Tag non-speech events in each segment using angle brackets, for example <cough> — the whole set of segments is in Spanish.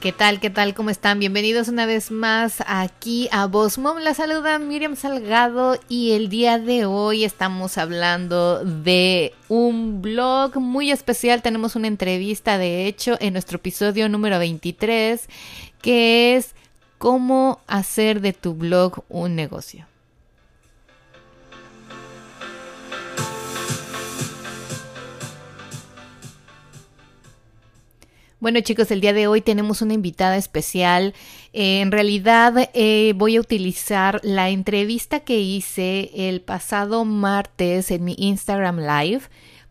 ¿Qué tal? ¿Qué tal? ¿Cómo están? Bienvenidos una vez más aquí a Voz Mom. La saluda Miriam Salgado y el día de hoy estamos hablando de un blog muy especial. Tenemos una entrevista, de hecho, en nuestro episodio número 23, que es cómo hacer de tu blog un negocio. Bueno chicos, el día de hoy tenemos una invitada especial. Eh, en realidad eh, voy a utilizar la entrevista que hice el pasado martes en mi Instagram Live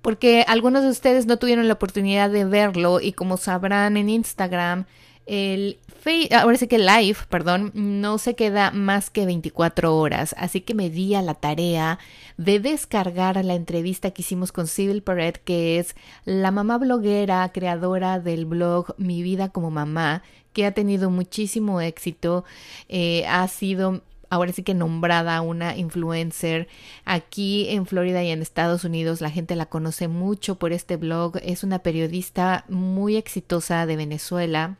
porque algunos de ustedes no tuvieron la oportunidad de verlo y como sabrán en Instagram el ahora sí que live, perdón, no se queda más que 24 horas, así que me di a la tarea de descargar la entrevista que hicimos con Civil Perret, que es la mamá bloguera, creadora del blog Mi vida como mamá, que ha tenido muchísimo éxito, eh, ha sido ahora sí que nombrada una influencer aquí en Florida y en Estados Unidos. La gente la conoce mucho por este blog. Es una periodista muy exitosa de Venezuela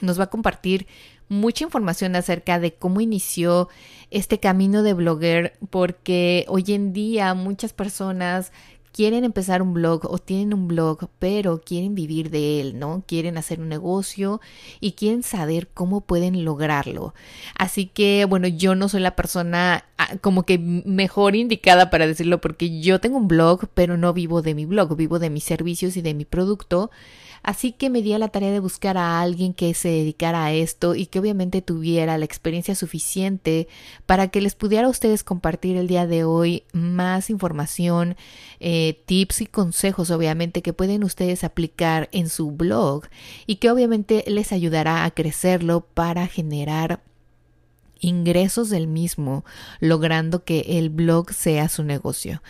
nos va a compartir mucha información acerca de cómo inició este camino de blogger, porque hoy en día muchas personas quieren empezar un blog o tienen un blog, pero quieren vivir de él, ¿no? Quieren hacer un negocio y quieren saber cómo pueden lograrlo. Así que, bueno, yo no soy la persona ah, como que mejor indicada para decirlo porque yo tengo un blog, pero no vivo de mi blog, vivo de mis servicios y de mi producto. Así que me di a la tarea de buscar a alguien que se dedicara a esto y que obviamente tuviera la experiencia suficiente para que les pudiera a ustedes compartir el día de hoy más información, eh, tips y consejos obviamente que pueden ustedes aplicar en su blog y que obviamente les ayudará a crecerlo para generar ingresos del mismo, logrando que el blog sea su negocio.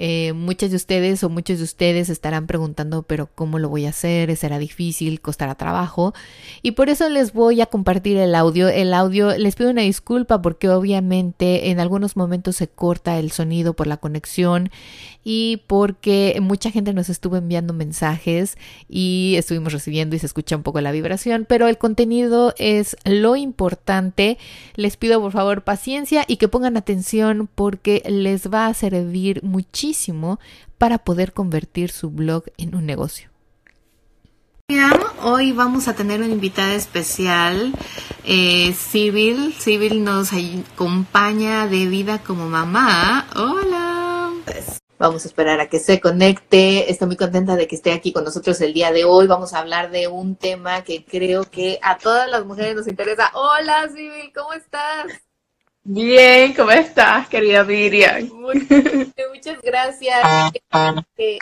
Eh, muchas de ustedes o muchos de ustedes estarán preguntando, pero ¿cómo lo voy a hacer? ¿Será difícil? ¿Costará trabajo? Y por eso les voy a compartir el audio. El audio, les pido una disculpa porque obviamente en algunos momentos se corta el sonido por la conexión y porque mucha gente nos estuvo enviando mensajes y estuvimos recibiendo y se escucha un poco la vibración, pero el contenido es lo importante. Les pido por favor paciencia y que pongan atención porque les va a servir muchísimo para poder convertir su blog en un negocio. Hoy vamos a tener una invitada especial, eh, Civil. Civil nos acompaña de vida como mamá. Hola. Vamos a esperar a que se conecte. Estoy muy contenta de que esté aquí con nosotros el día de hoy. Vamos a hablar de un tema que creo que a todas las mujeres nos interesa. Hola, Civil, ¿cómo estás? Bien, ¿cómo estás, querida Miriam? <laughs> muchas gracias que,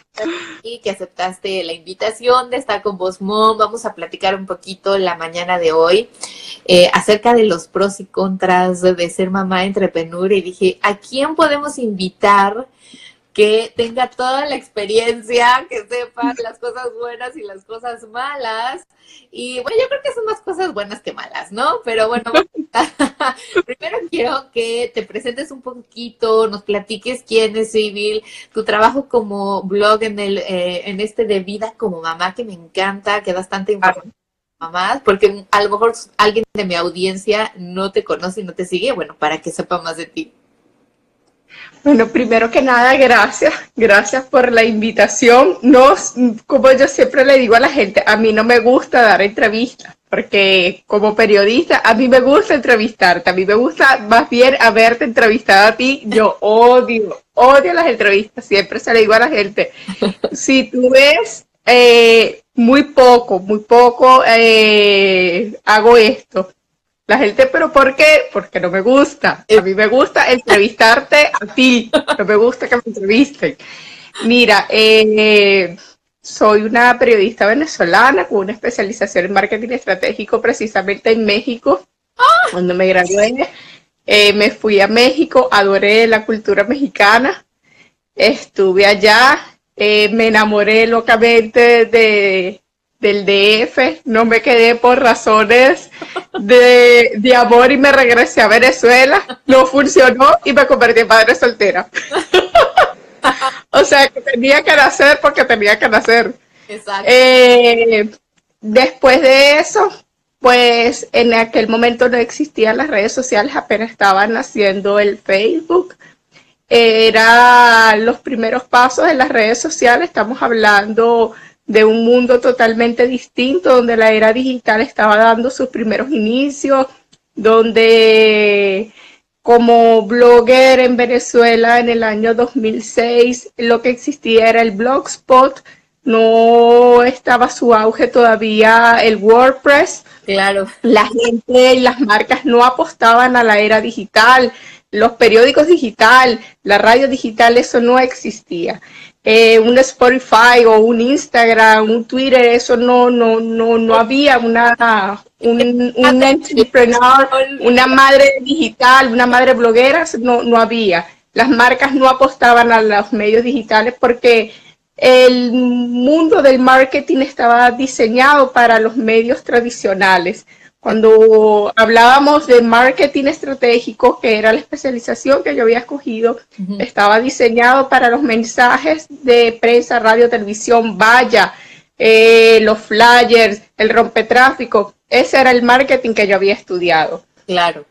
que aceptaste la invitación de estar con vos, Mom. Vamos a platicar un poquito la mañana de hoy eh, acerca de los pros y contras de ser mamá entrepreneur y dije, ¿a quién podemos invitar? Que tenga toda la experiencia, que sepa las cosas buenas y las cosas malas. Y bueno, yo creo que son más cosas buenas que malas, ¿no? Pero bueno, <laughs> <laughs> primero quiero que te presentes un poquito, nos platiques quién es Civil, tu trabajo como blog en el eh, en este de vida como mamá que me encanta, que bastante información mamás, porque a lo mejor alguien de mi audiencia no te conoce y no te sigue, bueno, para que sepa más de ti. Bueno, primero que nada, gracias, gracias por la invitación. No, como yo siempre le digo a la gente, a mí no me gusta dar entrevistas, porque como periodista, a mí me gusta entrevistarte, a mí me gusta más bien haberte entrevistado a ti. Yo odio, odio las entrevistas, siempre se le digo a la gente, si tú ves eh, muy poco, muy poco eh, hago esto la gente, pero ¿por qué? Porque no me gusta. A mí me gusta entrevistarte a ti. No me gusta que me entrevisten. Mira, eh, soy una periodista venezolana con una especialización en marketing estratégico precisamente en México. Cuando me gradué, eh, me fui a México, adoré la cultura mexicana, estuve allá, eh, me enamoré locamente de, del DF, no me quedé por razones de, de, amor y me regresé a Venezuela, no funcionó y me convertí en madre soltera. <laughs> o sea, que tenía que nacer porque tenía que nacer. Exacto. Eh, después de eso, pues en aquel momento no existían las redes sociales, apenas estaban naciendo el Facebook. Eran los primeros pasos de las redes sociales, estamos hablando de un mundo totalmente distinto, donde la era digital estaba dando sus primeros inicios, donde como blogger en Venezuela en el año 2006, lo que existía era el blogspot, no estaba su auge todavía el WordPress. Claro. La gente y las marcas no apostaban a la era digital, los periódicos digital, la radio digital, eso no existía. Eh, un Spotify o un Instagram, un Twitter, eso no, no, no, no había una, un, un entrepreneur, una madre digital, una madre bloguera, no, no había. Las marcas no apostaban a los medios digitales porque el mundo del marketing estaba diseñado para los medios tradicionales. Cuando hablábamos de marketing estratégico, que era la especialización que yo había escogido, estaba diseñado para los mensajes de prensa, radio, televisión, vaya, eh, los flyers, el rompetráfico. Ese era el marketing que yo había estudiado. Claro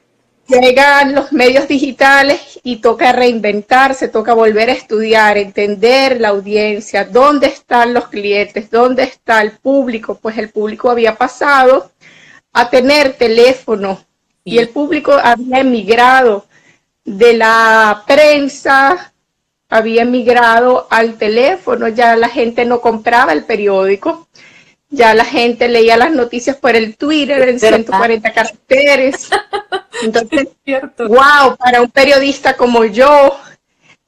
llegan los medios digitales y toca reinventarse, toca volver a estudiar, entender la audiencia, dónde están los clientes, dónde está el público, pues el público había pasado a tener teléfono. Y el público había emigrado de la prensa, había emigrado al teléfono, ya la gente no compraba el periódico, ya la gente leía las noticias por el Twitter en 140 caracteres. <laughs> Entonces, wow, para un periodista como yo,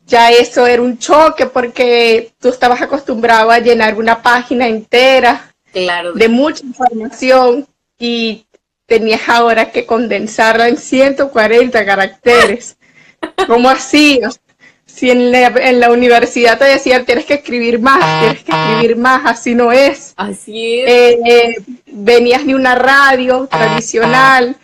ya eso era un choque porque tú estabas acostumbrado a llenar una página entera de mucha información y tenías ahora que condensarla en 140 caracteres. <laughs> ¿Cómo así? si en la, universidad te decían tienes que escribir más, tienes que escribir más, así no es. Así es. Eh, eh, venías de una radio tradicional,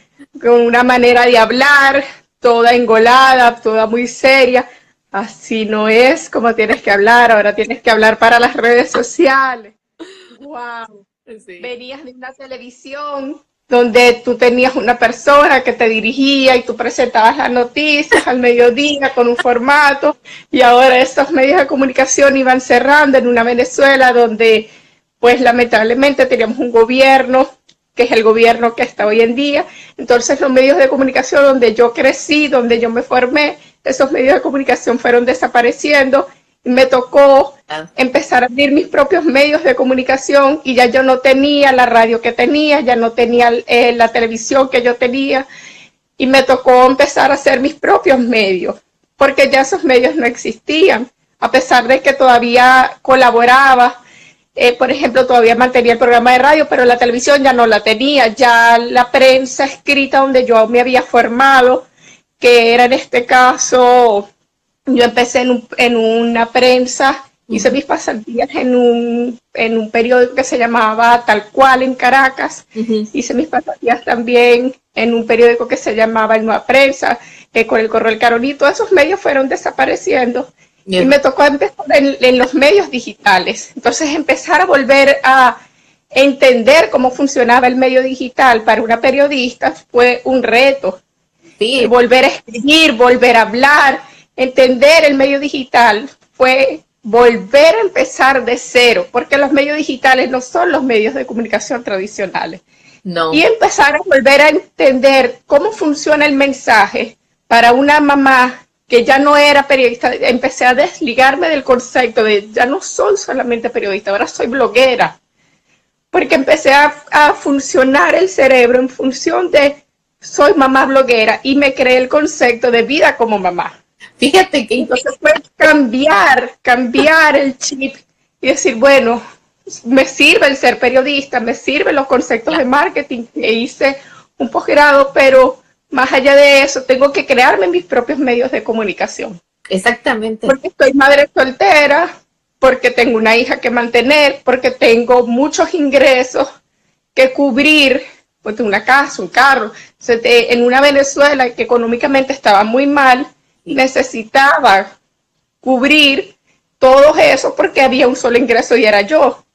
con una manera de hablar, toda engolada, toda muy seria. Así no es como tienes que hablar, ahora tienes que hablar para las redes sociales. <laughs> Wow. <laughs> Venías de una televisión donde tú tenías una persona que te dirigía y tú presentabas las noticias al mediodía con un formato y ahora estos medios de comunicación iban cerrando en una Venezuela donde pues lamentablemente teníamos un gobierno que es el gobierno que está hoy en día. Entonces los medios de comunicación donde yo crecí, donde yo me formé, esos medios de comunicación fueron desapareciendo me tocó ah. empezar a abrir mis propios medios de comunicación y ya yo no tenía la radio que tenía, ya no tenía eh, la televisión que yo tenía y me tocó empezar a hacer mis propios medios porque ya esos medios no existían, a pesar de que todavía colaboraba. Eh, por ejemplo, todavía mantenía el programa de radio, pero la televisión ya no la tenía, ya la prensa escrita donde yo me había formado, que era en este caso yo empecé en, un, en una prensa, hice mis pasantías en un, en un periódico que se llamaba Tal Cual en Caracas, hice mis pasantías también en un periódico que se llamaba El Nueva Prensa, eh, con el Correo del Carolito, esos medios fueron desapareciendo. Y me tocó empezar en, en, los medios digitales. Entonces empezar a volver a entender cómo funcionaba el medio digital para una periodista fue un reto. Sí. Volver a escribir, volver a hablar, entender el medio digital fue volver a empezar de cero, porque los medios digitales no son los medios de comunicación tradicionales. No. Y empezar a volver a entender cómo funciona el mensaje para una mamá que ya no era periodista, empecé a desligarme del concepto de ya no soy solamente periodista, ahora soy bloguera, porque empecé a, a funcionar el cerebro en función de soy mamá bloguera y me creé el concepto de vida como mamá. Fíjate que entonces puedes cambiar, cambiar el chip y decir, bueno, me sirve el ser periodista, me sirven los conceptos de marketing, e hice un posgrado, pero más allá de eso, tengo que crearme mis propios medios de comunicación. Exactamente. Porque estoy madre soltera, porque tengo una hija que mantener, porque tengo muchos ingresos que cubrir, pues una casa, un carro. En una Venezuela que económicamente estaba muy mal, necesitaba cubrir todo eso porque había un solo ingreso y era yo.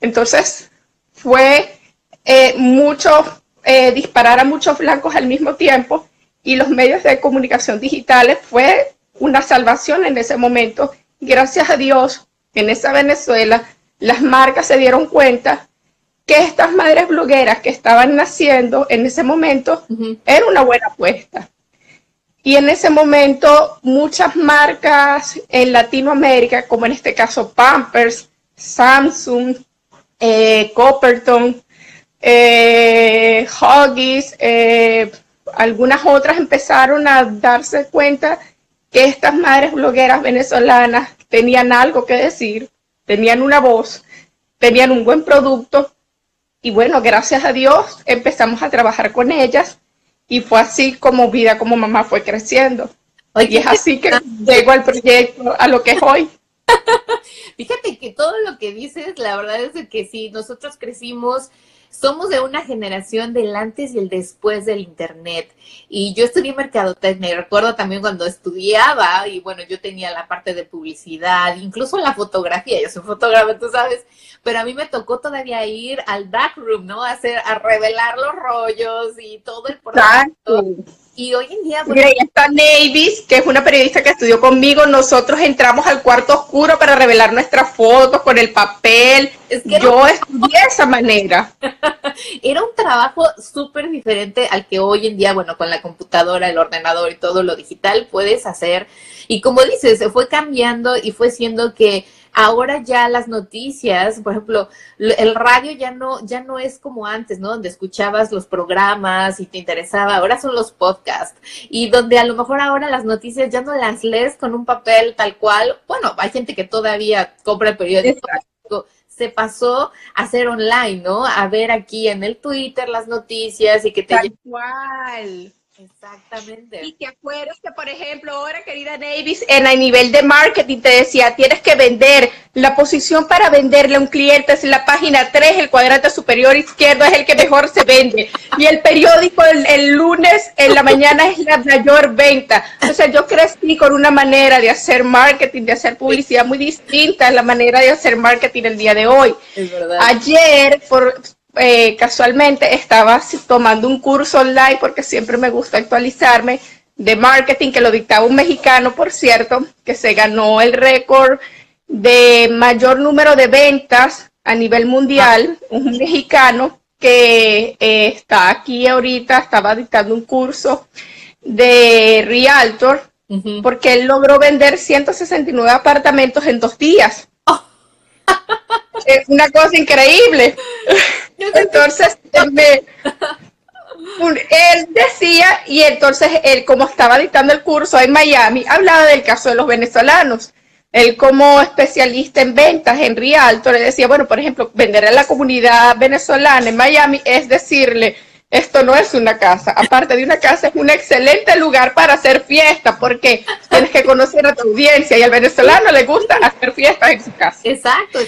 Entonces, fue eh, mucho, eh, disparar a muchos blancos al mismo tiempo y los medios de comunicación digitales fue una salvación en ese momento. Gracias a Dios, en esa Venezuela, las marcas se dieron cuenta que estas madres blogueras que estaban naciendo en ese momento era una buena apuesta. Y en ese momento muchas marcas en Latinoamérica, como en este caso Pampers, Samsung, eh, Copperton, eh, Huggies, eh, algunas otras empezaron a darse cuenta que estas madres blogueras venezolanas tenían algo que decir, tenían una voz, tenían un buen producto. Y bueno, gracias a Dios empezamos a trabajar con ellas y fue así como vida como mamá fue creciendo. y es así que llego al proyecto, a lo que es hoy. <laughs> Fíjate que todo lo que dices, la verdad es que sí, nosotros crecimos somos de una generación del antes y el después del Internet. Y yo estudié mercadotecnia y recuerdo también cuando estudiaba, y bueno, yo tenía la parte de publicidad, incluso la fotografía, yo soy fotógrafa, tú sabes, pero a mí me tocó todavía ir al backroom, ¿no? A hacer, a revelar los rollos y todo el proyecto. Y hoy en día... Mira, ahí está Navis, que es una periodista que estudió conmigo. Nosotros entramos al cuarto oscuro para revelar nuestras fotos con el papel. Es que Yo estudié de esa manera. <laughs> era un trabajo súper diferente al que hoy en día, bueno, con la computadora, el ordenador y todo lo digital puedes hacer. Y como dices, se fue cambiando y fue siendo que Ahora ya las noticias, por ejemplo, el radio ya no, ya no es como antes, ¿no? Donde escuchabas los programas y te interesaba, ahora son los podcasts. Y donde a lo mejor ahora las noticias ya no las lees con un papel tal cual. Bueno, hay gente que todavía compra el periódico. Se pasó a hacer online, ¿no? A ver aquí en el Twitter las noticias y que te... Tal cual Exactamente. Y te acuerdas que, por ejemplo, ahora, querida Davis, en el nivel de marketing te decía, tienes que vender. La posición para venderle a un cliente es la página 3, el cuadrante superior izquierdo es el que mejor se vende. Y el periódico el, lunes en la mañana es la mayor venta. O sea, yo crecí con una manera de hacer marketing, de hacer publicidad muy distinta a la manera de hacer marketing el día de hoy. Es verdad. Ayer, por eh, casualmente estaba tomando un curso online porque siempre me gusta actualizarme de marketing que lo dictaba un mexicano, por cierto, que se ganó el récord de mayor número de ventas a nivel mundial, un mexicano que eh, está aquí ahorita, estaba dictando un curso de Realtor, porque él logró vender 169 apartamentos en dos días. <laughs> es una cosa increíble. Entonces, él, decía, y entonces él, como estaba dictando el curso en Miami, hablaba del caso de los venezolanos. Él como especialista en ventas en Rialto le decía, bueno, por ejemplo, vender a la comunidad venezolana en Miami es decirle, esto no es una casa. Aparte de una casa, es un excelente lugar para hacer fiesta, porque tienes que conocer a tu audiencia y al venezolano le gusta hacer fiestas en su casa. Exacto,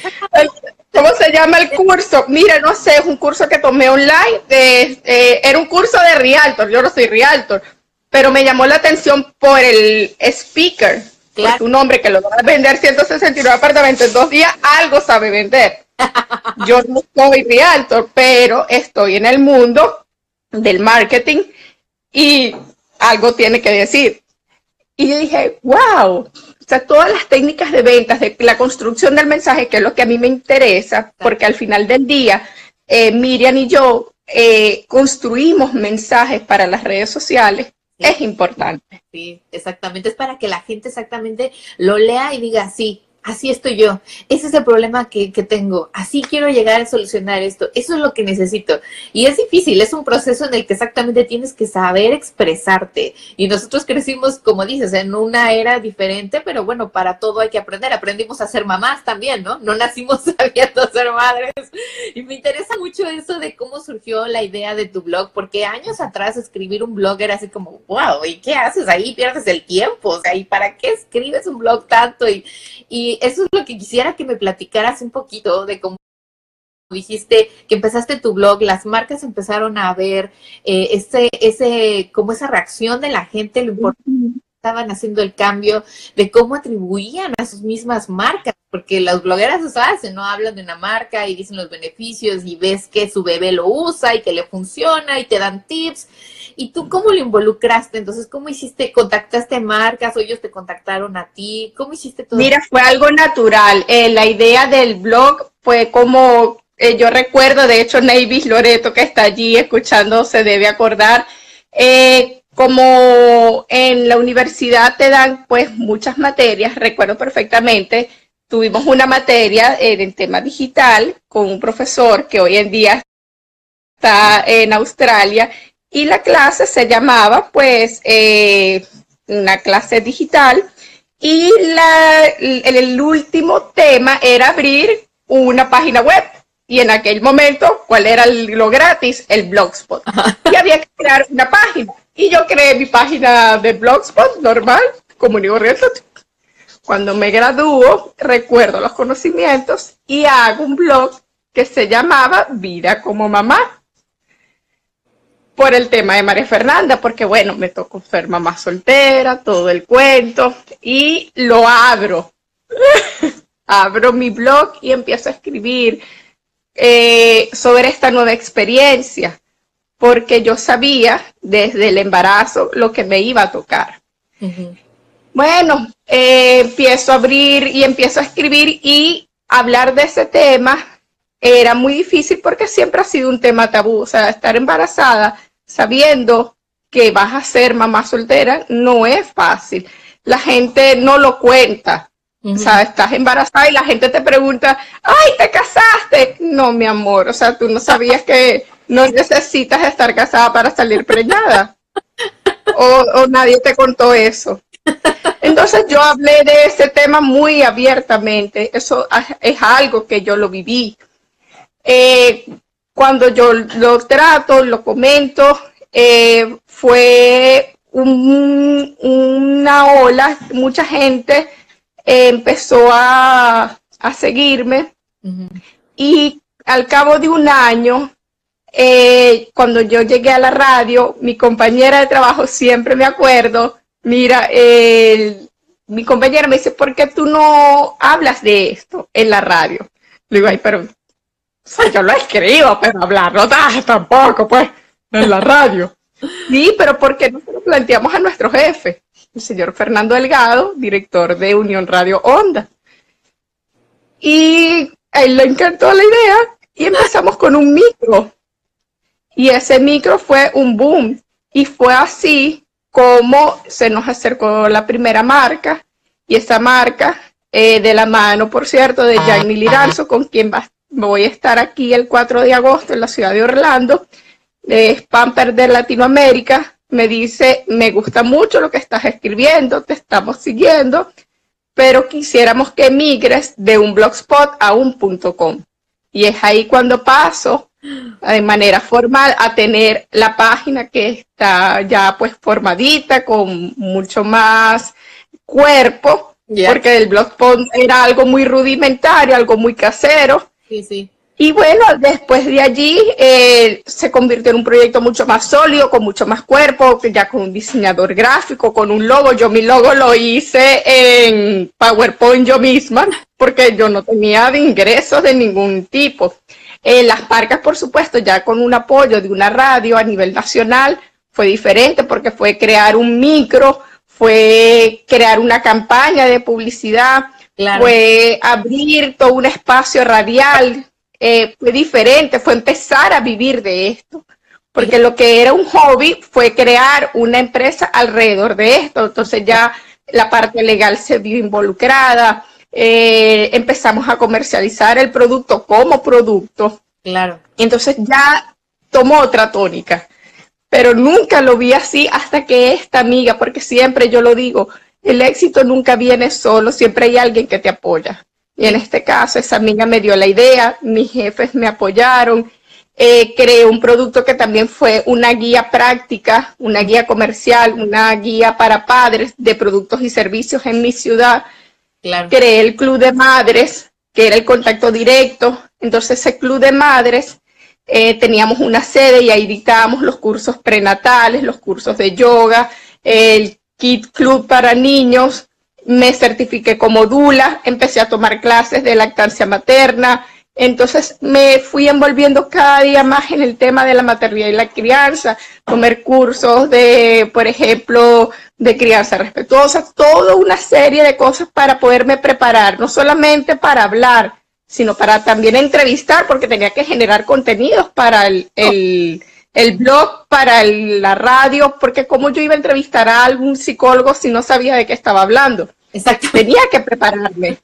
¿Cómo se llama el curso? Mira, no sé, es un curso que tomé online. Eh, era un curso de Realtor, yo no soy Realtor, pero me llamó la atención por el speaker. Claro. un hombre que lo va a vender 169 apartamentos en dos días, algo sabe vender. <laughs> Yo no soy Realtor, pero estoy en el mundo del marketing y algo tiene que decir. Y yo dije, wow, o sea, todas las técnicas de ventas, de la construcción del mensaje, que es lo que a mí me interesa, porque al final del día, eh, Miriam y yo eh, construimos mensajes para las redes sociales, es importante. Sí, exactamente, es para que la gente exactamente lo lea y diga, sí, así estoy yo, ese es el problema que, que, tengo, así quiero llegar a solucionar esto, eso es lo que necesito. Y es difícil, es un proceso en el que exactamente tienes que saber expresarte. Y nosotros crecimos, como dices, en una era diferente, pero bueno, para todo hay que aprender. Aprendimos a ser mamás también, ¿no? No nacimos <laughs> sabiendo ser madres. Y me interesa mucho eso de cómo surgió la idea de tu blog, porque años atrás escribir un blog era así como, wow, ¿y qué haces ahí? Pierdes el tiempo, o sea, ¿y para qué escribes un blog tanto? Y, y eso es lo que quisiera que me platicaras un poquito de cómo dijiste que empezaste tu blog, las marcas empezaron a ver eh, ese, ese, como esa reacción de la gente, lo importante estaban haciendo el cambio de cómo atribuían a sus mismas marcas, porque las blogueras eso hacen, ¿no? Hablan de una marca y dicen los beneficios y ves que su bebé lo usa y que le funciona y te dan tips. ¿Y tú cómo lo involucraste? Entonces, ¿cómo hiciste? ¿Contactaste marcas o ellos te contactaron a ti? ¿Cómo hiciste todo? Mira, fue algo natural. Eh, la idea del blog fue como, eh, yo recuerdo, de hecho, Navy Loreto, que está allí escuchando, se debe acordar. Eh, como en la universidad te dan pues muchas materias, recuerdo perfectamente, tuvimos una materia en tema digital con un profesor que hoy en día está en Australia y la clase se llamaba pues eh, una clase digital y la, el último tema era abrir una página web. Y en aquel momento, ¿cuál era lo gratis? El Blogspot. Y había que crear una página. Y yo creé mi página de Blogspot normal, como digo, Cuando me gradúo, recuerdo los conocimientos y hago un blog que se llamaba Vida como Mamá. Por el tema de María Fernanda, porque bueno, me tocó ser mamá soltera, todo el cuento, y lo abro. <laughs> abro mi blog y empiezo a escribir eh, sobre esta nueva experiencia porque yo sabía desde el embarazo lo que me iba a tocar. Bueno, eh, empiezo a abrir y empiezo a escribir y hablar de ese tema era muy difícil porque siempre ha sido un tema tabú. O sea, estar embarazada sabiendo que vas a ser mamá soltera no es fácil. La gente no lo cuenta. O sea, estás embarazada y la gente te pregunta, ay, ¿te casaste? No, mi amor, o sea, tú no sabías que no necesitas estar casada para salir preñada. O, nadie te contó eso. Entonces yo hablé de ese tema muy abiertamente. Eso es algo que yo lo viví. Eh, cuando yo lo trato, lo comento, eh, fue una ola, mucha gente eh, empezó a, seguirme y al cabo de un año eh, cuando yo llegué a la radio, mi compañera de trabajo, siempre me acuerdo, mira, mi compañera me dice, ¿por qué tú no hablas de esto en la radio? Le digo, ay, pero yo lo escribo, pero hablarlo tampoco, pues, en la radio. Sí, pero ¿por qué no lo planteamos a nuestro jefe, el señor Fernando Delgado, director de Unión Radio Onda? Y a él le encantó la idea y empezamos con un micro y ese micro fue un boom. Y fue así como se nos acercó la primera marca. Y esa marca, eh, de la mano, por cierto, de Jaime Liranzo, con quien voy a estar aquí el 4 de agosto en la ciudad de Orlando, de Spamper de Latinoamérica, me dice, me gusta mucho lo que estás escribiendo, te estamos siguiendo, pero quisiéramos que migres de un blogspot a un punto com. Y es ahí cuando paso de manera formal a tener la página que está ya pues formadita con mucho más cuerpo, porque el blogspot era algo muy rudimentario, algo muy casero. Sí, sí. Y bueno, después de allí eh, se convirtió en un proyecto mucho más sólido, con mucho más cuerpo, ya con un diseñador gráfico, con un logo. Yo mi logo lo hice en PowerPoint yo misma, porque yo no tenía ingresos de ningún tipo. Eh, las marcas, por supuesto, ya con un apoyo de una radio a nivel nacional, fue diferente porque fue crear un micro, fue crear una campaña de publicidad, fue abrir todo un espacio radial, eh, fue diferente, fue empezar a vivir de esto. Porque lo que era un hobby fue crear una empresa alrededor de esto. Entonces ya la parte legal se vio involucrada, eh, empezamos a comercializar el producto como producto. Claro. Entonces ya tomó otra tónica, pero nunca lo vi así hasta que esta amiga, porque siempre yo lo digo, el éxito nunca viene solo, siempre hay alguien que te apoya. Y en este caso, esa amiga me dio la idea, mis jefes me apoyaron, eh, creé un producto que también fue una guía práctica, una guía comercial, una guía para padres de productos y servicios en mi ciudad. Creé el Club de Madres, que era el contacto directo. Entonces, ese Club de Madres eh, teníamos una sede y ahí dictábamos los cursos prenatales, los cursos de yoga, el Kit Club para niños. Me certifiqué como Dula, empecé a tomar clases de lactancia materna, entonces me fui envolviendo cada día más en el tema de la maternidad y la crianza, comer cursos de, por ejemplo, de crianza respetuosa, toda una serie de cosas para poderme preparar, no solamente para hablar, sino para también entrevistar, porque tenía que generar contenidos para el, blog, para la radio, porque como yo iba a entrevistar a algún psicólogo si no sabía de qué estaba hablando. Exacto. Tenía que prepararme.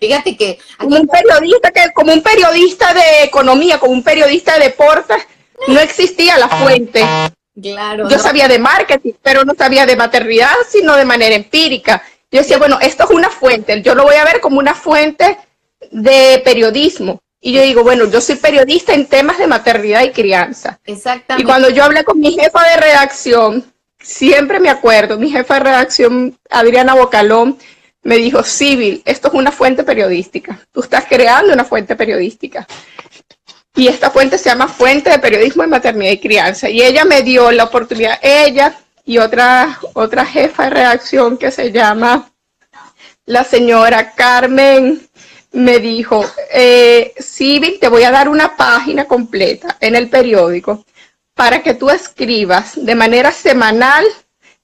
Fíjate que... Como un periodista, que, como un periodista de economía, como un periodista de deportes, no existía la fuente. Claro. Yo sabía de marketing, pero no sabía de maternidad, sino de manera empírica. Yo decía, bueno, esto es una fuente, yo lo voy a ver como una fuente de periodismo. Y yo digo, bueno, yo soy periodista en temas de maternidad y crianza. Exactamente. Y cuando yo hablé con mi jefa de redacción, siempre me acuerdo, mi jefa de redacción, Adriana Bocalón, me dijo, Civil, esto es una fuente periodística. Tú estás creando una fuente periodística. Y esta fuente se llama Fuente de Periodismo en Maternidad y Crianza. Y ella me dio la oportunidad, ella y otra, otra jefa de redacción que se llama la señora Carmen, me dijo, eh, Civil, te voy a dar una página completa en el periódico para que tú escribas de manera semanal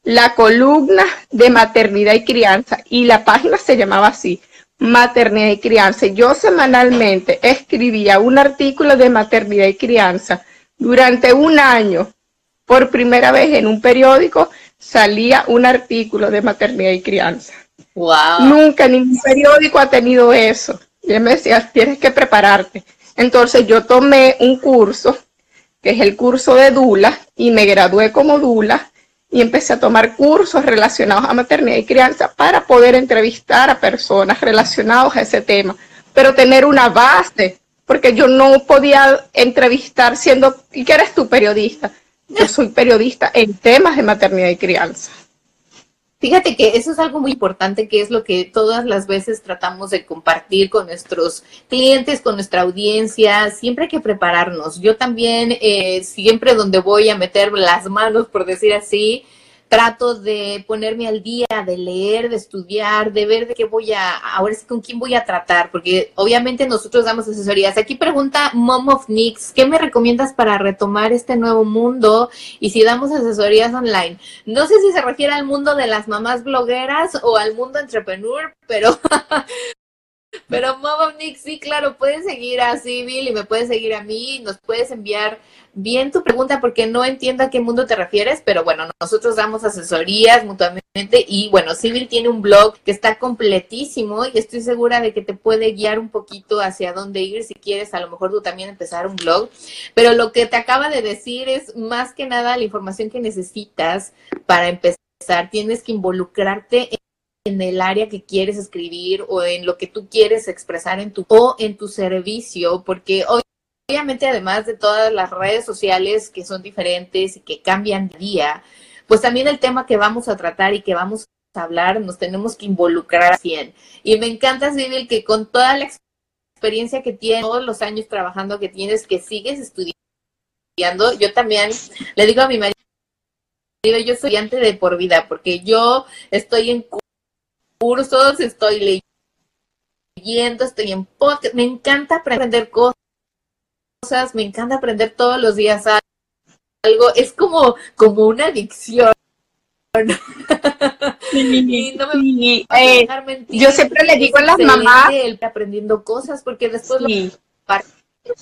la columna de maternidad y crianza y la página se llamaba así, maternidad y crianza. Yo semanalmente escribía un artículo de maternidad y crianza durante un año. Por primera vez en un periódico salía un artículo de maternidad y crianza. Wow. Nunca ningún periódico ha tenido eso. Y él me decía, tienes que prepararte. Entonces yo tomé un curso, que es el curso de Dula, y me gradué como Dula y empecé a tomar cursos relacionados a maternidad y crianza para poder entrevistar a personas relacionadas a ese tema, pero tener una base, porque yo no podía entrevistar siendo, ¿y qué eres tú periodista? Yo <laughs> soy periodista en temas de maternidad y crianza. Fíjate que eso es algo muy importante, que es lo que todas las veces tratamos de compartir con nuestros clientes, con nuestra audiencia. Siempre hay que prepararnos. Yo también, eh, siempre donde voy a meter las manos, por decir así, trato de ponerme al día, de leer, de estudiar, de ver de qué voy a, ahora sí con quién voy a tratar, porque obviamente nosotros damos asesorías. Aquí pregunta Mom of Nix, ¿qué me recomiendas para retomar este nuevo mundo? Y si damos asesorías online. No sé si se refiere al mundo de las mamás blogueras o al mundo entrepreneur, pero <laughs> Pero Mom Nick, sí, claro, puedes seguir a Civil y me puedes seguir a mí, nos puedes enviar bien tu pregunta porque no entiendo a qué mundo te refieres, pero bueno, nosotros damos asesorías mutuamente y bueno, Civil tiene un blog que está completísimo y estoy segura de que te puede guiar un poquito hacia dónde ir si quieres a lo mejor tú también empezar un blog, pero lo que te acaba de decir es más que nada la información que necesitas para empezar, tienes que involucrarte en el área que quieres escribir o en lo que tú quieres expresar en tu o en tu servicio, porque obviamente además de todas las redes sociales que son diferentes y que cambian día, pues también el tema que vamos a tratar y que vamos a hablar nos tenemos que involucrar bien. Y me encanta, Civil, que con toda la experiencia que tienes, todos los años trabajando que tienes, que sigues estudiando, yo también le digo a mi marido, yo soy estudiante de por vida, porque yo estoy en cursos, estoy leyendo, estoy en podcast, me encanta aprender cosas, me encanta aprender todos los días algo, es como, como una adicción. <laughs> Eh, yo siempre le digo a las mamás aprendiendo cosas porque después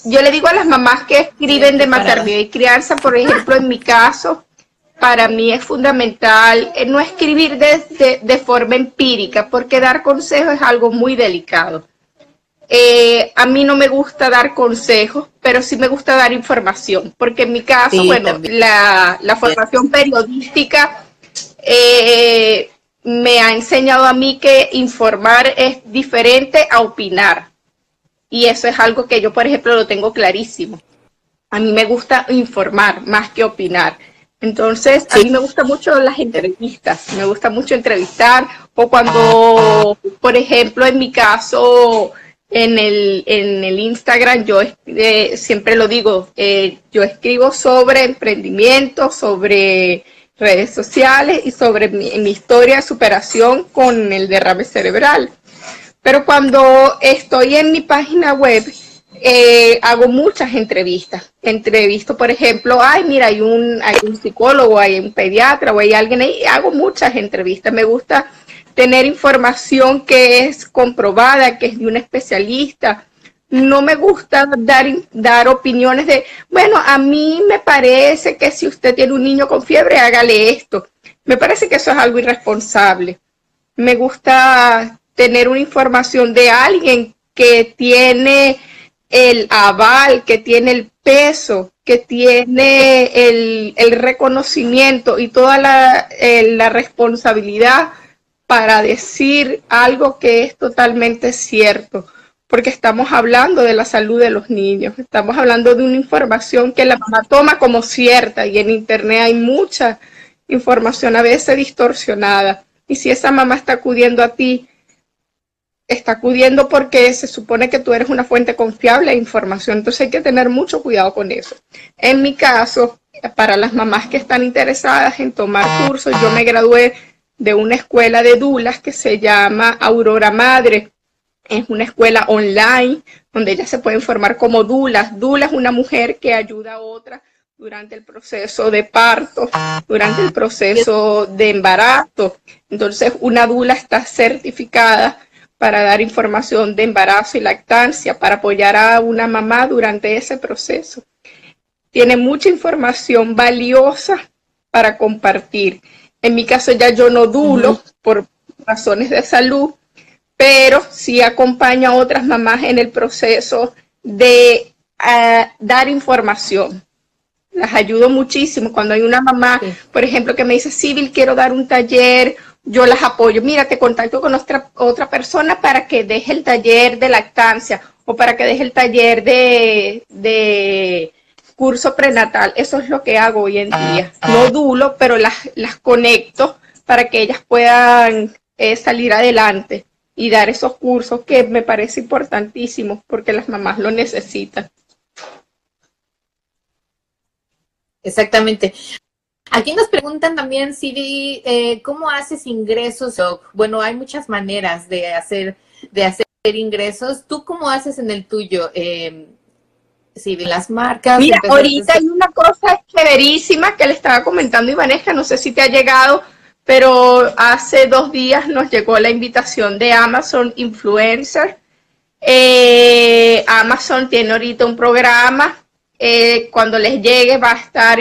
yo le digo a las mamás que escriben de maternidad y crianza, por ejemplo, en mi caso, para mí es fundamental eh, no escribir de, de, forma empírica, porque dar consejos es algo muy delicado. Eh, a mí no me gusta dar consejos, pero sí me gusta dar información, porque en mi caso, bueno, la, la, formación periodística eh, me ha enseñado a mí que informar es diferente a opinar. Y eso es algo que yo, por ejemplo, lo tengo clarísimo. A mí me gusta informar más que opinar. Entonces, a mí me gustan mucho las entrevistas, me gusta mucho entrevistar, o cuando, por ejemplo, en mi caso, en el, en el Instagram, yo eh, siempre lo digo, eh, yo escribo sobre emprendimiento, sobre redes sociales y sobre mi, mi historia de superación con el derrame cerebral. Pero cuando estoy en mi página web, eh, hago muchas entrevistas. Entrevisto, por ejemplo, ay, mira, hay un, hay un psicólogo, hay un pediatra o hay alguien ahí. Hago muchas entrevistas. Me gusta tener información que es comprobada, que es de un especialista. No me gusta dar, dar opiniones de, bueno, a mí me parece que si usted tiene un niño con fiebre, hágale esto. Me parece que eso es algo irresponsable. Me gusta tener una información de alguien que tiene el aval, que tiene el peso, que tiene el, reconocimiento y toda la, la responsabilidad para decir algo que es totalmente cierto, porque estamos hablando de la salud de los niños, estamos hablando de una información que la mamá toma como cierta y en Internet hay mucha información a veces distorsionada. Y si esa mamá está acudiendo a ti está acudiendo porque se supone que tú eres una fuente confiable de información, entonces hay que tener mucho cuidado con eso. En mi caso, para las mamás que están interesadas en tomar cursos, yo me gradué de una escuela de dulas que se llama Aurora Madre. Es una escuela online donde ellas se pueden formar como dulas. Dula es una mujer que ayuda a otra durante el proceso de parto, durante el proceso de embarazo. Entonces, una dula está certificada para dar información de embarazo y lactancia, para apoyar a una mamá durante ese proceso. Tiene mucha información valiosa para compartir. En mi caso ya yo no dulo por razones de salud, pero sí acompaño a otras mamás en el proceso de ah, dar información. Las ayudo muchísimo. Cuando hay una mamá, por ejemplo, que me dice, Civil, quiero dar un taller yo las apoyo. Mira, te contacto con otra, otra persona para que deje el taller de lactancia o para que deje el taller de, de curso prenatal. Eso es lo que hago hoy en día. No dulo, pero las, las conecto para que ellas puedan eh, salir adelante y dar esos cursos que me parece importantísimo porque las mamás lo necesitan. Exactamente. Aquí nos preguntan también, Siri, eh, ¿cómo haces ingresos? Bueno, hay muchas maneras de hacer, de hacer ingresos. ¿Tú cómo haces en el tuyo? Eh, Siri, las marcas. Mira, ahorita hay una cosa chéverísima que le estaba comentando Ivanesca, no sé si te ha llegado, pero hace dos días nos llegó la invitación de Amazon Influencer. Eh, Amazon tiene ahorita un programa. Eh, cuando les llegue va a estar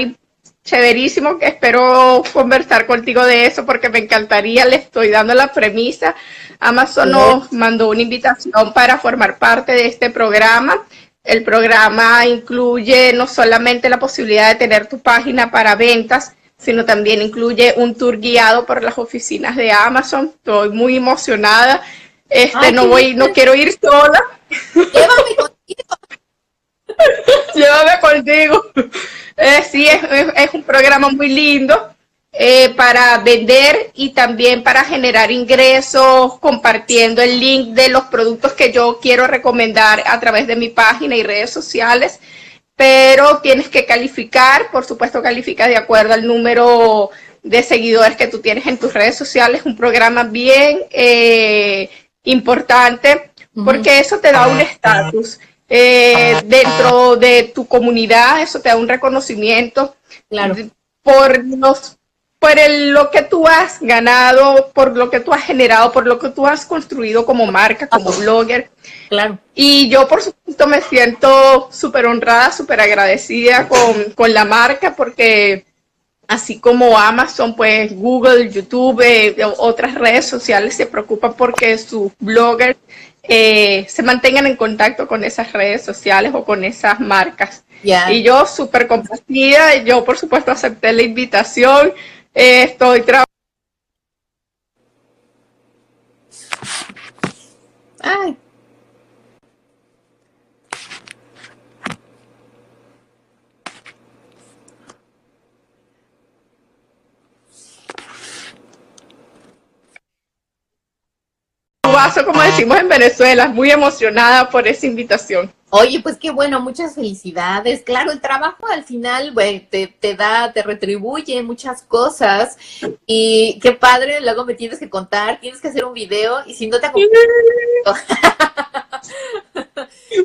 chéverísimo, que espero conversar contigo de eso porque me encantaría, le estoy dando la premisa. Amazon nos mandó una invitación para formar parte de este programa. El programa incluye no solamente la posibilidad de tener tu página para ventas, sino también incluye un tour guiado por las oficinas de Amazon. Estoy muy emocionada. Este, no voy, no quiero ir sola. Llévame contigo. <laughs> Llévame contigo. Eh, sí, es, un programa muy lindo eh, para vender y también para generar ingresos compartiendo el link de los productos que yo quiero recomendar a través de mi página y redes sociales. Pero tienes que calificar, por supuesto califica de acuerdo al número de seguidores que tú tienes en tus redes sociales, un programa bien eh, importante porque eso te da un estatus. Eh, dentro de tu comunidad, eso te da un reconocimiento por los por lo que tú has ganado, por lo que tú has generado, por lo que tú has construido como marca, como blogger. Claro. Y yo, por supuesto, me siento súper honrada, súper agradecida con, con, la marca porque así como Amazon, pues Google, YouTube, eh, otras redes sociales se preocupan porque sus bloggers eh, se mantengan en contacto con esas redes sociales o con esas marcas. Y yo súper complacida, yo por supuesto acepté la invitación, eh, estoy trabajando. Ay, como decimos en Venezuela, muy emocionada por esa invitación. Oye, pues qué bueno, muchas felicidades. Claro, el trabajo al final te, te, da, te retribuye muchas cosas y qué padre, luego me tienes que contar, tienes que hacer un video y si no te <laughs>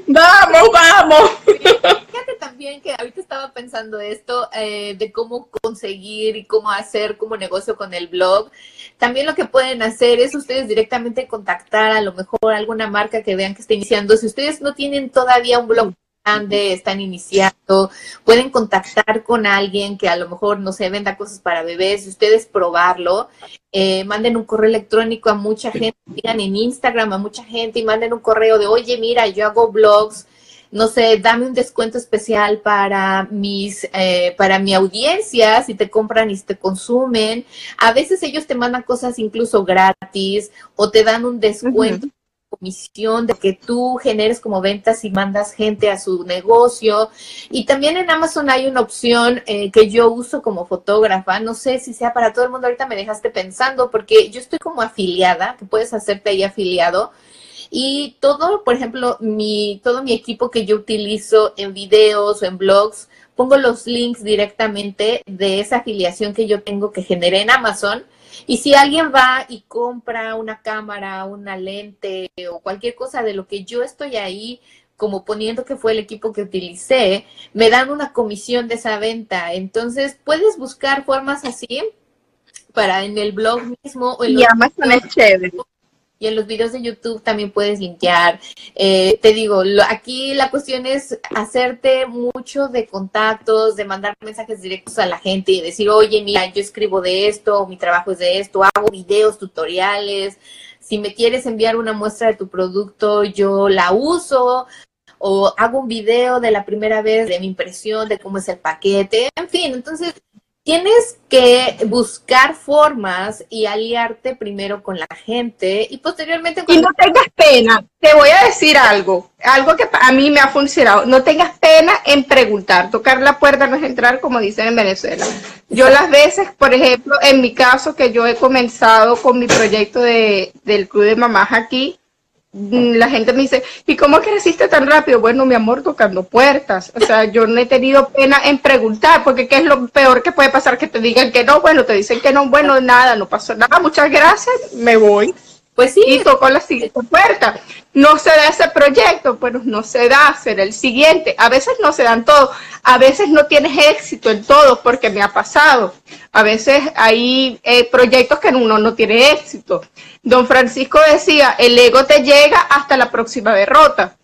Vamos, vamos. <laughs> También que ahorita estaba pensando esto eh, de cómo conseguir y cómo hacer como negocio con el blog. También lo que pueden hacer es ustedes directamente contactar a lo mejor alguna marca que vean que está iniciando. Si ustedes no tienen todavía un blog grande, están iniciando, pueden contactar con alguien que a lo mejor, no se venda cosas para bebés, ustedes probarlo, eh, manden un correo electrónico a mucha gente, digan en Instagram a mucha gente y manden un correo de, oye, mira, yo hago blogs, no sé, dame un descuento especial para mis, eh, para mi audiencia, si te compran y te consumen. A veces ellos te mandan cosas incluso gratis o te dan un descuento comisión de que tú generes como ventas y mandas gente a su negocio. Y también en Amazon hay una opción eh, que yo uso como fotógrafa. No sé si sea para todo el mundo. Ahorita me dejaste pensando porque yo estoy como afiliada, que puedes hacerte ahí afiliado. Y todo, por ejemplo, mi, todo mi equipo que yo utilizo en videos o en blogs, pongo los links directamente de esa afiliación que yo tengo que generé en Amazon y si alguien va y compra una cámara, una lente o cualquier cosa de lo que yo estoy ahí como poniendo que fue el equipo que utilicé, me dan una comisión de esa venta. Entonces, puedes buscar formas así para en el blog mismo. O en y Amazon es chévere y en los videos de YouTube también puedes limpiar. Eh, te digo, aquí la cuestión es hacerte mucho de contactos, de mandar mensajes directos a la gente y decir, oye, mira, yo escribo de esto, mi trabajo es de esto, hago videos, tutoriales. Si me quieres enviar una muestra de tu producto, yo la uso o hago un video de la primera vez de mi impresión, de cómo es el paquete, en fin, entonces tienes que buscar formas y aliarte primero con la gente y posteriormente... Y no tengas pena, te voy a decir algo, algo que a mí me ha funcionado, no tengas pena en preguntar, tocar la puerta no es entrar como dicen en Venezuela. Yo las veces, por ejemplo, en mi caso que yo he comenzado con mi proyecto de, del Club de Mamás aquí, la gente me dice, ¿y cómo creciste tan rápido? Bueno, mi amor, tocando puertas. O sea, yo no he tenido pena en preguntar, porque ¿qué es lo peor que puede pasar? Que te digan que no, bueno, te dicen que no, bueno, nada, no pasó nada, muchas gracias, me voy. Pues sí. Y tocó la siguiente puerta. No se da ese proyecto, bueno, no se da, será el siguiente. A veces no se dan todos, a veces no tienes éxito en todos, porque me ha pasado. A veces hay eh, proyectos que uno no tiene éxito. Don Francisco decía, el ego te llega hasta la próxima derrota.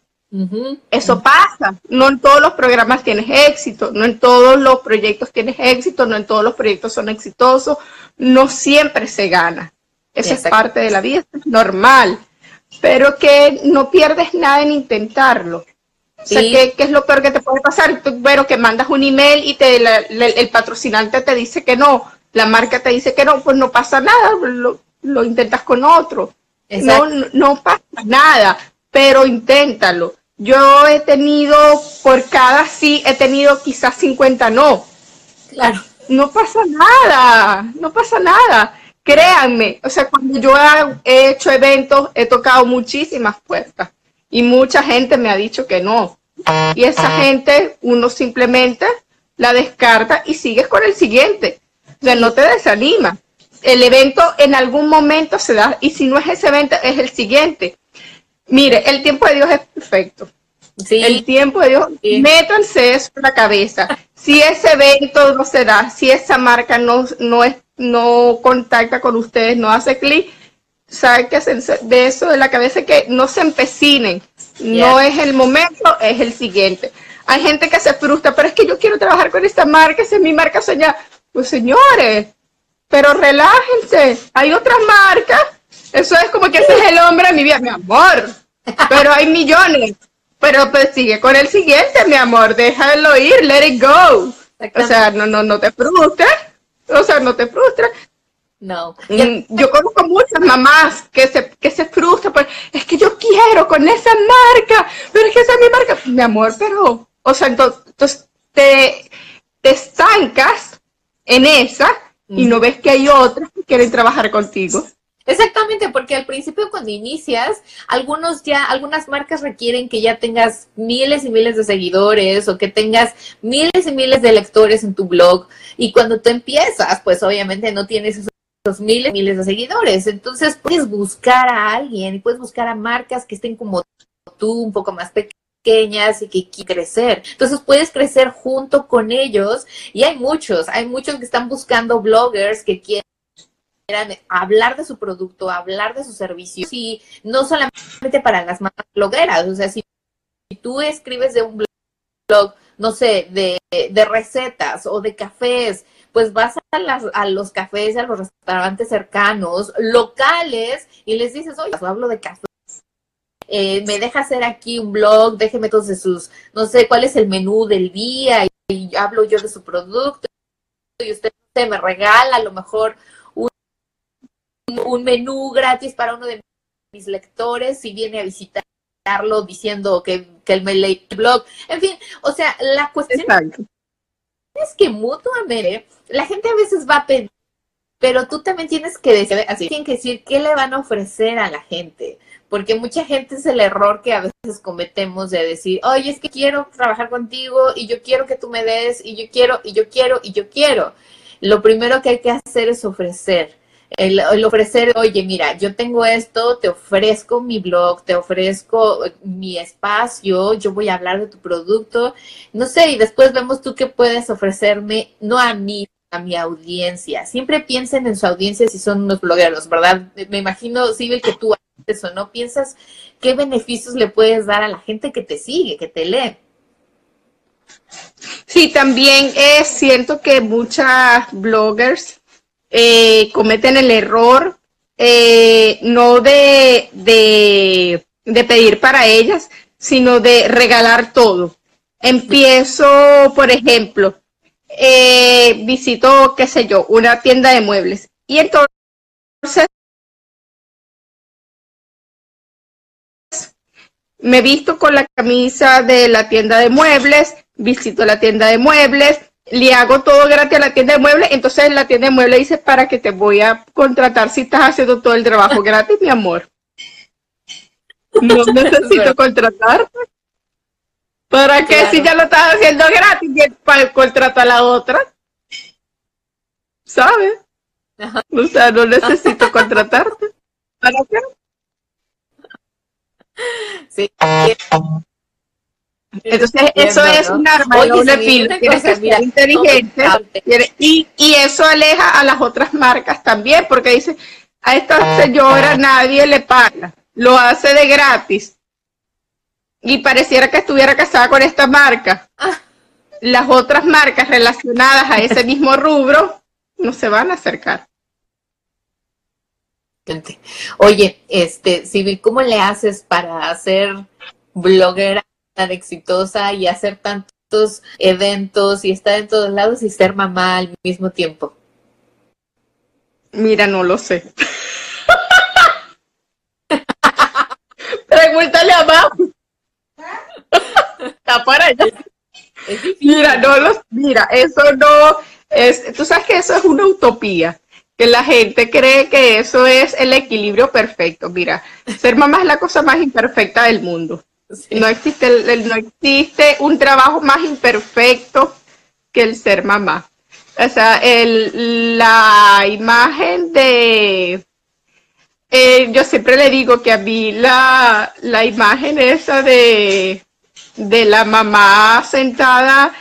Eso pasa. No en todos los programas tienes éxito, no en todos los proyectos tienes éxito, no en todos los proyectos son exitosos, no siempre se gana. Eso es parte de la vida, es normal. Pero que no pierdes nada en intentarlo. O sea, ¿qué, es lo peor que te puede pasar? bueno, que mandas un email y te, el patrocinante te dice que no, la marca te dice que no, pues no pasa nada lo intentas con otro. No, no pasa nada, pero inténtalo. Yo he tenido, por cada sí, he tenido quizás 50 no. Claro. No pasa nada, no pasa nada. Créanme, o sea, cuando yo he hecho eventos, he tocado muchísimas puertas y mucha gente me ha dicho que no. Y esa gente, uno simplemente la descarta y sigues con el siguiente. O sea, no te desanima el evento en algún momento se da, y si no es ese evento, es el siguiente. Mire, el tiempo de Dios es perfecto. Sí. El tiempo de Dios, métanse eso en la cabeza. Si ese evento no se da, si esa marca no, no, es, no contacta con ustedes, no hace clic, que de eso de la cabeza que no se empecinen. No es el momento, es el siguiente. Hay gente que se frustra, pero es que yo quiero trabajar con esta marca, esa es mi marca soñada Pues señores, pero relájense, hay otras marcas. Eso es como que ese es el hombre de mi vida, mi amor. Pero hay millones. Pero pues sigue con el siguiente, mi amor, déjalo ir, let it go. O sea, no, no, no te frustres. <laughs> O sea, no te frustres. No. Mm, yo conozco muchas mamás que se, que se frustran, pues, es que yo quiero con esa marca, pero es que esa es mi marca. Mi amor, pero, o sea, entonces, te, te estancas en esa y no ves que hay otras que quieren trabajar contigo. Exactamente, porque al principio cuando inicias, algunos ya, algunas marcas requieren que ya tengas miles y miles de seguidores o que tengas miles y miles de lectores en tu blog. Y cuando tú empiezas, pues obviamente no tienes esos miles miles de seguidores. Entonces puedes buscar a alguien puedes buscar a marcas que estén como tú, un poco más pequeñas y que quieren crecer. Entonces puedes crecer junto con ellos y hay muchos, hay muchos que están buscando bloggers que quieren hablar de su producto, hablar de su servicio, y no solamente para las más blogueras, o sea, si tú escribes de un blog, no sé, de, recetas o de cafés, pues vas a, las, a los cafés, a los restaurantes cercanos, locales, y les dices, oye, yo hablo de café. Eh, me deja hacer aquí un blog, déjeme entonces sus, no sé, cuál es el menú del día, y, hablo yo de su producto, y usted me regala a lo mejor un menú gratis para uno de mis lectores si viene a visitarlo diciendo que, que el blog. En fin, o sea, la cuestión es que mutuamente la gente a veces va a pedir, pero tú también tienes que decir, así, tienen que decir qué le van a ofrecer a la gente. Porque mucha gente es el error que a veces cometemos de decir, oye, es que quiero trabajar contigo y yo quiero que tú me des y yo quiero y yo quiero y yo quiero. Lo primero que hay que hacer es ofrecer el, ofrecer, oye, mira, yo tengo esto, te ofrezco mi blog, te ofrezco mi espacio, yo voy a hablar de tu producto, no sé, y después vemos tú qué puedes ofrecerme, no a mí, a mi audiencia. Siempre piensen en su audiencia si son unos blogueros, ¿verdad? Me imagino, Sibel, que tú haces eso, ¿no? Piensas qué beneficios le puedes dar a la gente que te sigue, que te lee. Sí, también es cierto que muchas bloggers eh, cometen el error eh, no de, de, pedir para ellas, sino de regalar todo. Empiezo, por ejemplo, eh, visito, qué sé yo, una tienda de muebles y entonces me visto con la camisa de la tienda de muebles, visito la tienda de muebles, le hago todo gratis a la tienda de muebles, entonces la tienda de muebles dice, para que te voy a contratar si estás haciendo todo el trabajo <laughs> gratis, mi amor. No <laughs> necesito contratarte. ¿Para qué si ya lo estás haciendo gratis para contratar a la otra? ¿Sabes? O sea, no necesito <laughs> contratarte. ¿Para qué? Sí. Entonces, eso es un arma de doble filo. Tienes que ser inteligente. Y, y eso aleja a las otras marcas también, porque dice, a esta señora nadie le paga, lo hace de gratis. Y pareciera que estuviera casada con esta marca. Ah. Las otras marcas relacionadas a ese mismo rubro no se van a acercar. Oye, este, Civil, ¿cómo le haces para ser bloguera exitosa y hacer tantos eventos y estar en todos lados y ser mamá al mismo tiempo? Mira, no lo sé. Pregúntale a mamá. Está para allá. Mira, no los, mira, eso no es, tú sabes que eso es una utopía, que la gente cree que eso es el equilibrio perfecto. Mira, ser mamá es la cosa más imperfecta del mundo. No, existe no existe un trabajo más imperfecto que el ser mamá. O sea, el, la imagen de... Eh, yo siempre le digo que a mí la, la imagen esa de, de la mamá sentada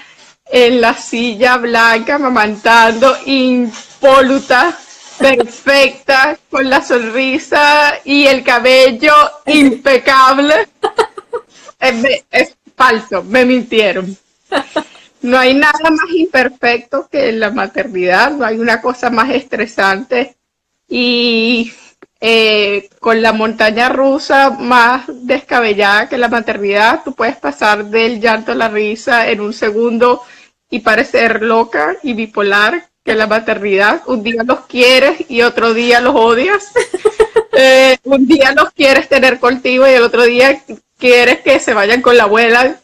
en la silla blanca, mamantando, impoluta, perfecta, con la sonrisa y el cabello <laughs> impecable es, falso, me mintieron. No hay nada más imperfecto que la maternidad, no hay una cosa más estresante y eh, con la montaña rusa más descabellada que la maternidad, tú puedes pasar del llanto a la risa en un segundo y parecer loca y bipolar que la maternidad. Un día los quieres y otro día los odias. <laughs> Eh, un día los quieres tener contigo y el otro día quieres que se vayan con la abuela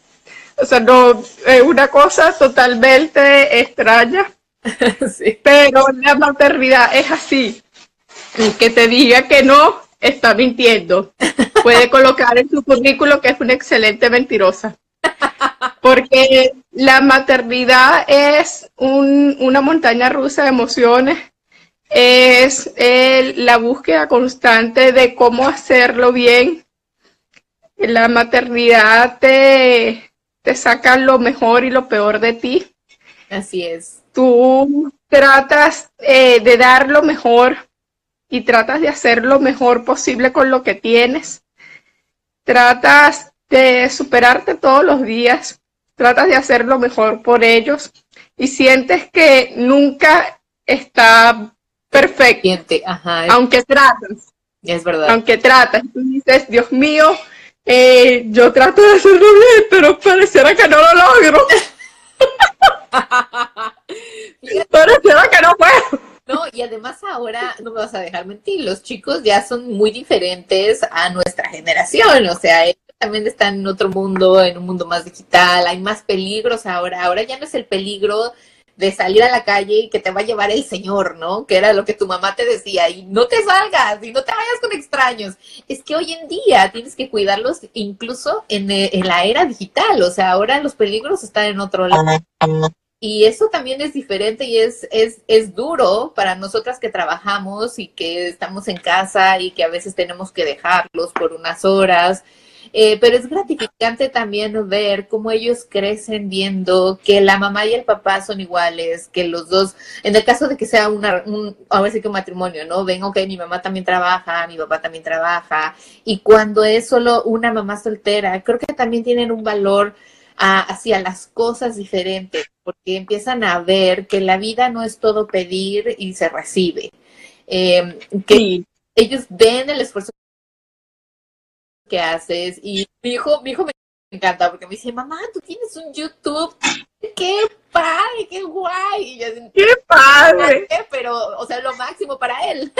o sea, no, es una cosa totalmente extraña. <laughs> Pero la maternidad es así. El que te diga que no, está mintiendo. Puede <laughs> colocar en su currículo que es una excelente mentirosa. Porque la maternidad es una montaña rusa de emociones, es la búsqueda constante de cómo hacerlo bien. La maternidad te, te sacan lo mejor y lo peor de ti. Así es. Tú tratas eh, de dar lo mejor y tratas de hacer lo mejor posible con lo que tienes. Tratas de superarte todos los días, tratas de hacer lo mejor por ellos y sientes que nunca está perfecto. Aunque tratas. Es verdad. Aunque tratas. Tú dices, Dios mío, eh, yo trato de hacerlo bien, pero pareciera que no lo logro. <laughs> pareciera que no puedo. No, y además ahora, no me vas a dejar mentir, los chicos ya son muy diferentes a nuestra generación, o sea, ellos también están en otro mundo, en un mundo más digital, hay más peligros ahora, ahora ya no es el peligro de salir a la calle y que te va a llevar el Señor, ¿no? Que era lo que tu mamá te decía, y no te salgas, y no te vayas con extraños. Es que hoy en día tienes que cuidarlos incluso en, eh, la era digital, o sea, ahora los peligros están en otro lado. Y eso también es diferente y es, es, es duro para nosotras que trabajamos y que estamos en casa y que a veces tenemos que dejarlos por unas horas eh, pero es gratificante también ver cómo ellos crecen viendo que la mamá y el papá son iguales, que los dos, en el caso de que sea una, un, a veces que un matrimonio, ¿no? Ven, ok, mi mamá también trabaja, mi papá también trabaja, y cuando es solo una mamá soltera, creo que también tienen un valor hacia las cosas diferentes, porque empiezan a ver que la vida no es todo pedir y se recibe. Eh, que ellos ven el esfuerzo que haces. Y mi hijo, mi hijo me encanta porque me dice, mamá, tú tienes un YouTube. ¡Qué padre! ¡Qué guay! ¡Qué padre! Pero, o sea, lo máximo para él.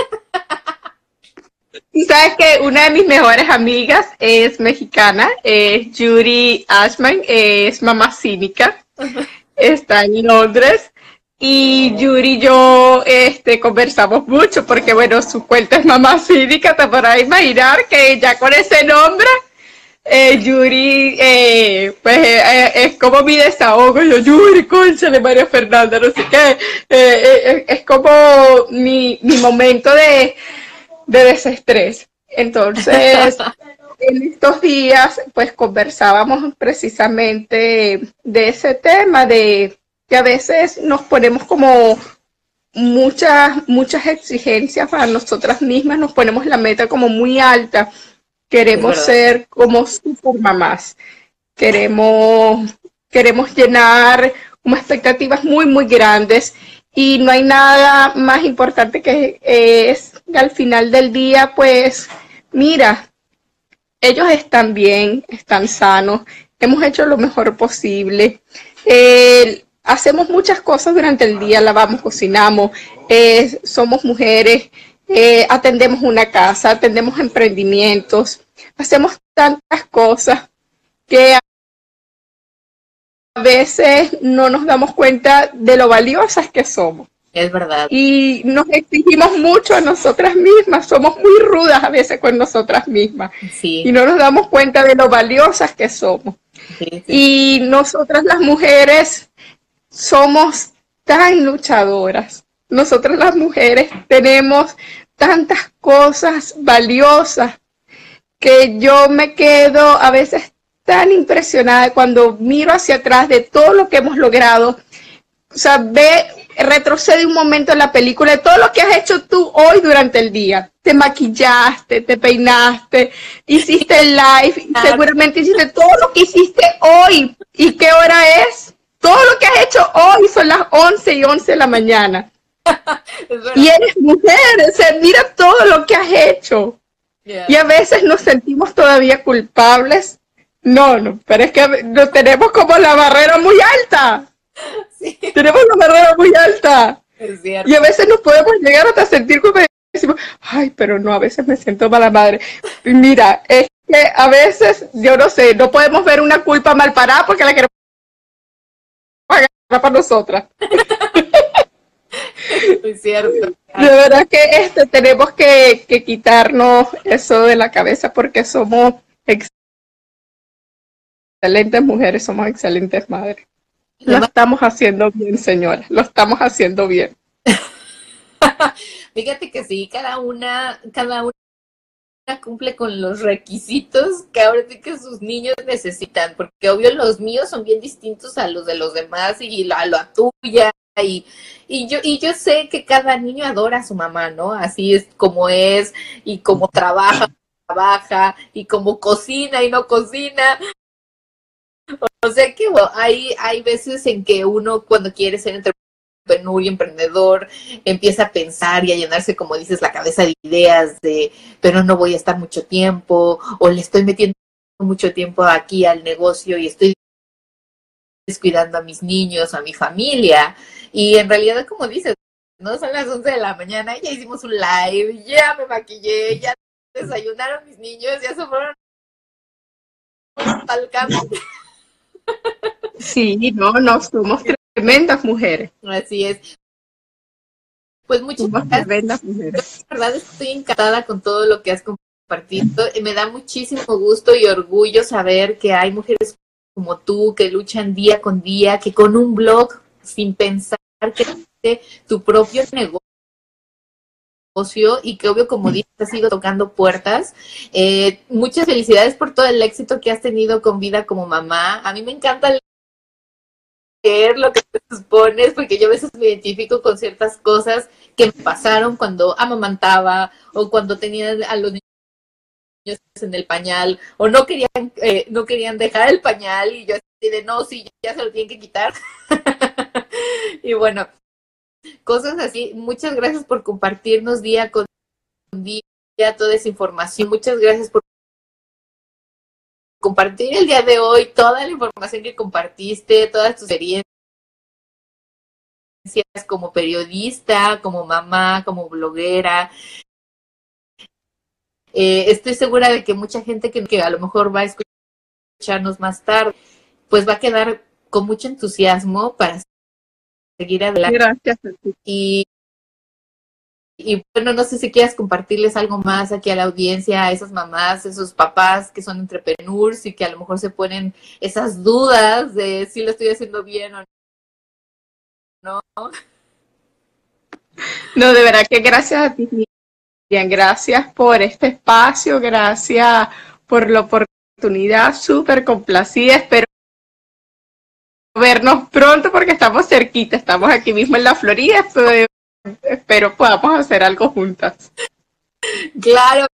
Sabes que una de mis mejores amigas es mexicana, es Judy Ashman, es mamá cínica, <laughs> está en Londres y Yuri y yo este, conversamos mucho porque, bueno, su cuenta es mamá cívica, te podrás imaginar que ya con ese nombre, eh, Yuri, eh, pues eh, es como mi desahogo. Yo, Yuri, de María Fernanda, no sé qué. es como mi, mi momento de, de desestrés. Entonces, <laughs> en estos días, pues conversábamos precisamente de ese tema, de que a veces nos ponemos como muchas, muchas exigencias para nosotras mismas, nos ponemos la meta como muy alta. Queremos ser como super mamás. Queremos, queremos llenar como expectativas muy, muy grandes. Y no hay nada más importante que es que al final del día, pues, mira, ellos están bien, están sanos, hemos hecho lo mejor posible hacemos muchas cosas durante el día, lavamos, cocinamos, eh, somos mujeres, eh, atendemos una casa, atendemos emprendimientos, hacemos tantas cosas que a veces no nos damos cuenta de lo valiosas que somos. Es verdad. Y nos exigimos mucho a nosotras mismas, somos muy rudas a veces con nosotras mismas. Sí. Y no nos damos cuenta de lo valiosas que somos. Y nosotras las mujeres somos tan luchadoras. Nosotras las mujeres tenemos tantas cosas valiosas que yo me quedo a veces tan impresionada cuando miro hacia atrás de todo lo que hemos logrado. O sea, ve, retrocede un momento en la película de todo lo que has hecho tú hoy durante el día. Te maquillaste, te peinaste, hiciste el live, seguramente hiciste todo lo que hiciste hoy. ¿Y qué hora es? Todo lo que has hecho hoy son las 11 y 11 de la mañana. <laughs> y eres mujer, se mira todo lo que has hecho. Y a veces nos sentimos todavía culpables. No, no, pero es que no tenemos como la barrera muy alta. <laughs> Tenemos la barrera muy alta. y a veces nos podemos llegar hasta sentir como decimos, ay, pero no, a veces me siento mala madre. mira, es que a veces, yo no sé, no podemos ver una culpa mal parada porque la queremos para nosotras. <laughs> Es cierto. De verdad que este, tenemos que, quitarnos eso de la cabeza porque somos excelentes mujeres, somos excelentes madres. Lo estamos haciendo bien, señora, lo estamos haciendo bien. <laughs> Fíjate que sí, cada una, cada una cumple con los requisitos que ahora sí que sus niños necesitan, porque obvio los míos son bien distintos a los de los demás y a la tuya y, y yo y yo sé que cada niño adora a su mamá, ¿no? Así es como es y como trabaja, trabaja y como cocina y no cocina. O sea que hay, hay veces en que uno cuando quiere ser entrepreneur y emprendedor empieza a pensar y a llenarse, como dices, la cabeza de ideas de, pero no voy a estar mucho tiempo o le estoy metiendo mucho tiempo aquí al negocio y estoy descuidando a mis niños, a mi familia. Y en realidad, como dices, no son las 11 de la mañana, ya hicimos un live, ya me maquillé, ya desayunaron mis niños, ya se fueron al campo. Sí, no, no, somos tremendas mujeres. Así es. Pues muchas Tremendas mujeres. la verdad estoy encantada con todo lo que has compartido. Me da muchísimo gusto y orgullo saber que hay mujeres como tú que luchan día con día, que con un blog sin pensar que tu propio negocio y que obvio, como dices, has ido tocando puertas. Eh, muchas felicidades por todo el éxito que has tenido con vida como mamá. A mí me encanta lo que te expones, porque yo a veces me identifico con ciertas cosas que me pasaron cuando amamantaba o cuando tenía a los niños en el pañal o no querían eh, no querían dejar el pañal y yo así de no, sí, ya se lo tienen que quitar. <laughs> y bueno, cosas así. Muchas gracias por compartirnos día con día toda esa información. Muchas gracias por compartir el día de hoy toda la información que compartiste, todas tus experiencias como periodista, como mamá, como bloguera. Eh, estoy segura de que mucha gente que, que a lo mejor va a escucharnos más tarde, pues va a quedar con mucho entusiasmo para seguir adelante. Gracias. Y, y bueno, no sé si quieras compartirles algo más aquí a la audiencia, a esas mamás, esos papás que son entrepreneurs y que a lo mejor se ponen esas dudas de si lo estoy haciendo bien o no. <laughs> No, de verdad que gracias a ti, bien, gracias por este espacio, gracias por la oportunidad, súper complacida, espero vernos pronto porque estamos cerquita, estamos aquí mismo en la Florida, espero podamos hacer algo juntas. Claro,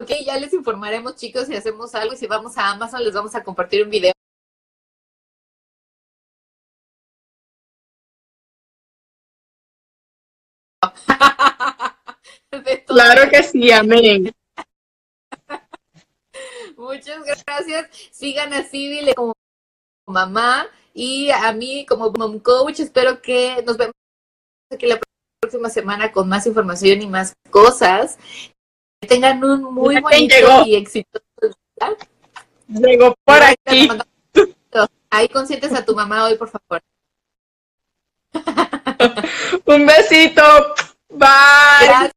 ok, ya les informaremos chicos si hacemos algo y si vamos a Amazon les vamos a compartir un video. <laughs> claro que sí, amén. Muchas gracias. Sigan a Civil como mamá y a mí como mom coach espero que nos vemos aquí la próxima semana con más información y más cosas. Que tengan un muy bonito y exitoso día. Llegó por aquí. Ahí consientes a tu mamá hoy, por favor. <laughs> un besito. Bye.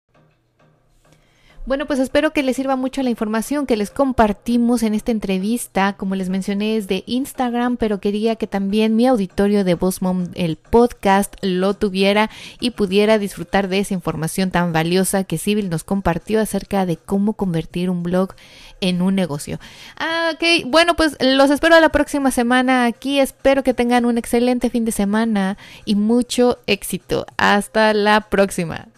Bueno, pues espero que les sirva mucho la información que les compartimos en esta entrevista. Como les mencioné, es de Instagram, pero quería que también mi auditorio de Mom, el podcast, lo tuviera y pudiera disfrutar de esa información tan valiosa que Civil nos compartió acerca de cómo convertir un blog en un negocio. Ah, ok, bueno, pues los espero la próxima semana aquí. Espero que tengan un excelente fin de semana y mucho éxito. Hasta la próxima.